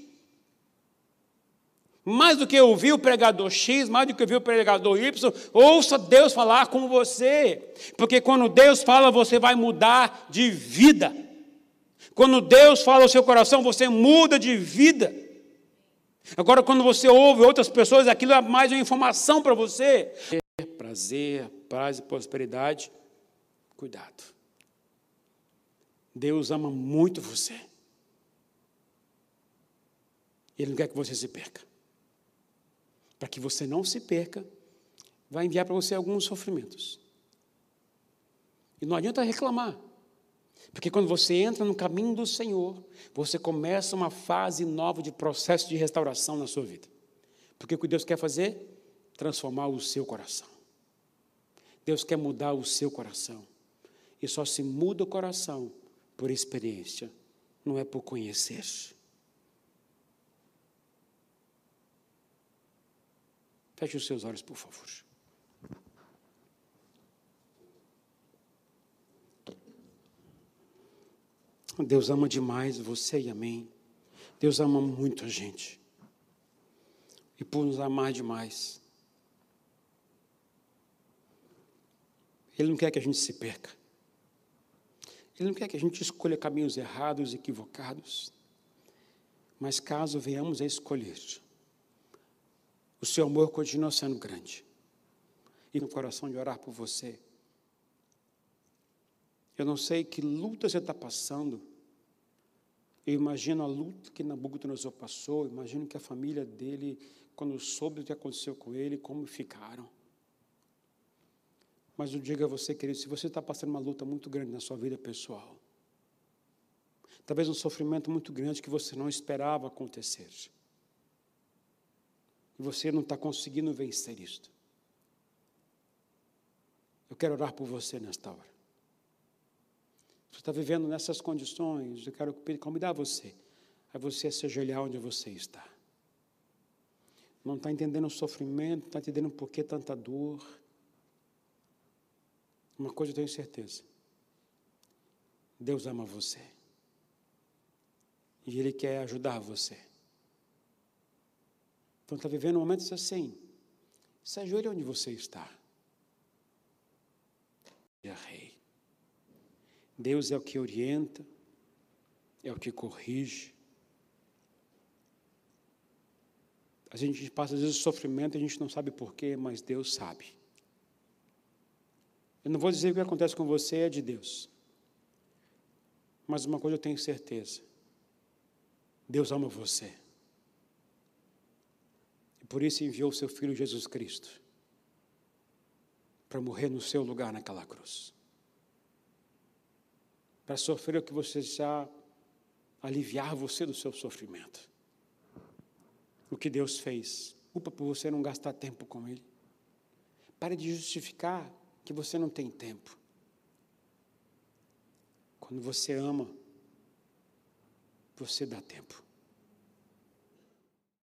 Mais do que ouvir o pregador X, mais do que ouvir o pregador Y, ouça Deus falar com você. Porque quando Deus fala, você vai mudar de vida. Quando Deus fala ao seu coração, você muda de vida. Agora, quando você ouve outras pessoas, aquilo é mais uma informação para você. Prazer, paz e prosperidade. Cuidado. Deus ama muito você. Ele não quer que você se perca. Para que você não se perca, vai enviar para você alguns sofrimentos. E não adianta reclamar. Porque quando você entra no caminho do Senhor, você começa uma fase nova de processo de restauração na sua vida. Porque o que Deus quer fazer? Transformar o seu coração. Deus quer mudar o seu coração. E só se muda o coração por experiência, não é por conhecer. Feche os seus olhos, por favor. Deus ama demais você e a mim. Deus ama muito a gente. E por nos amar demais, Ele não quer que a gente se perca. Ele não quer que a gente escolha caminhos errados, equivocados. Mas caso venhamos a escolher, o seu amor continua sendo grande. E no coração de orar por você, eu não sei que luta você está passando. Eu imagino a luta que Nabucodonosor passou, imagino que a família dele, quando soube o que aconteceu com ele, como ficaram. Mas eu digo a você, querido, se você está passando uma luta muito grande na sua vida pessoal, talvez um sofrimento muito grande que você não esperava acontecer, e você não está conseguindo vencer isto, eu quero orar por você nesta hora. Você está vivendo nessas condições, eu quero convidar você a você se ajoelhar onde você está. Não está entendendo o sofrimento, não está entendendo por que tanta dor. Uma coisa eu tenho certeza: Deus ama você. E Ele quer ajudar você. Então está vivendo momentos assim. Se ajoelhe onde você está. E a rei. Deus é o que orienta, é o que corrige. A gente passa às vezes sofrimento, a gente não sabe porquê, mas Deus sabe. Eu não vou dizer que o que acontece com você é de Deus. Mas uma coisa eu tenho certeza: Deus ama você. E por isso enviou o seu Filho Jesus Cristo para morrer no seu lugar naquela cruz para sofrer o que você já aliviar você do seu sofrimento. O que Deus fez. Culpa por você não gastar tempo com Ele. Pare de justificar que você não tem tempo. Quando você ama, você dá tempo.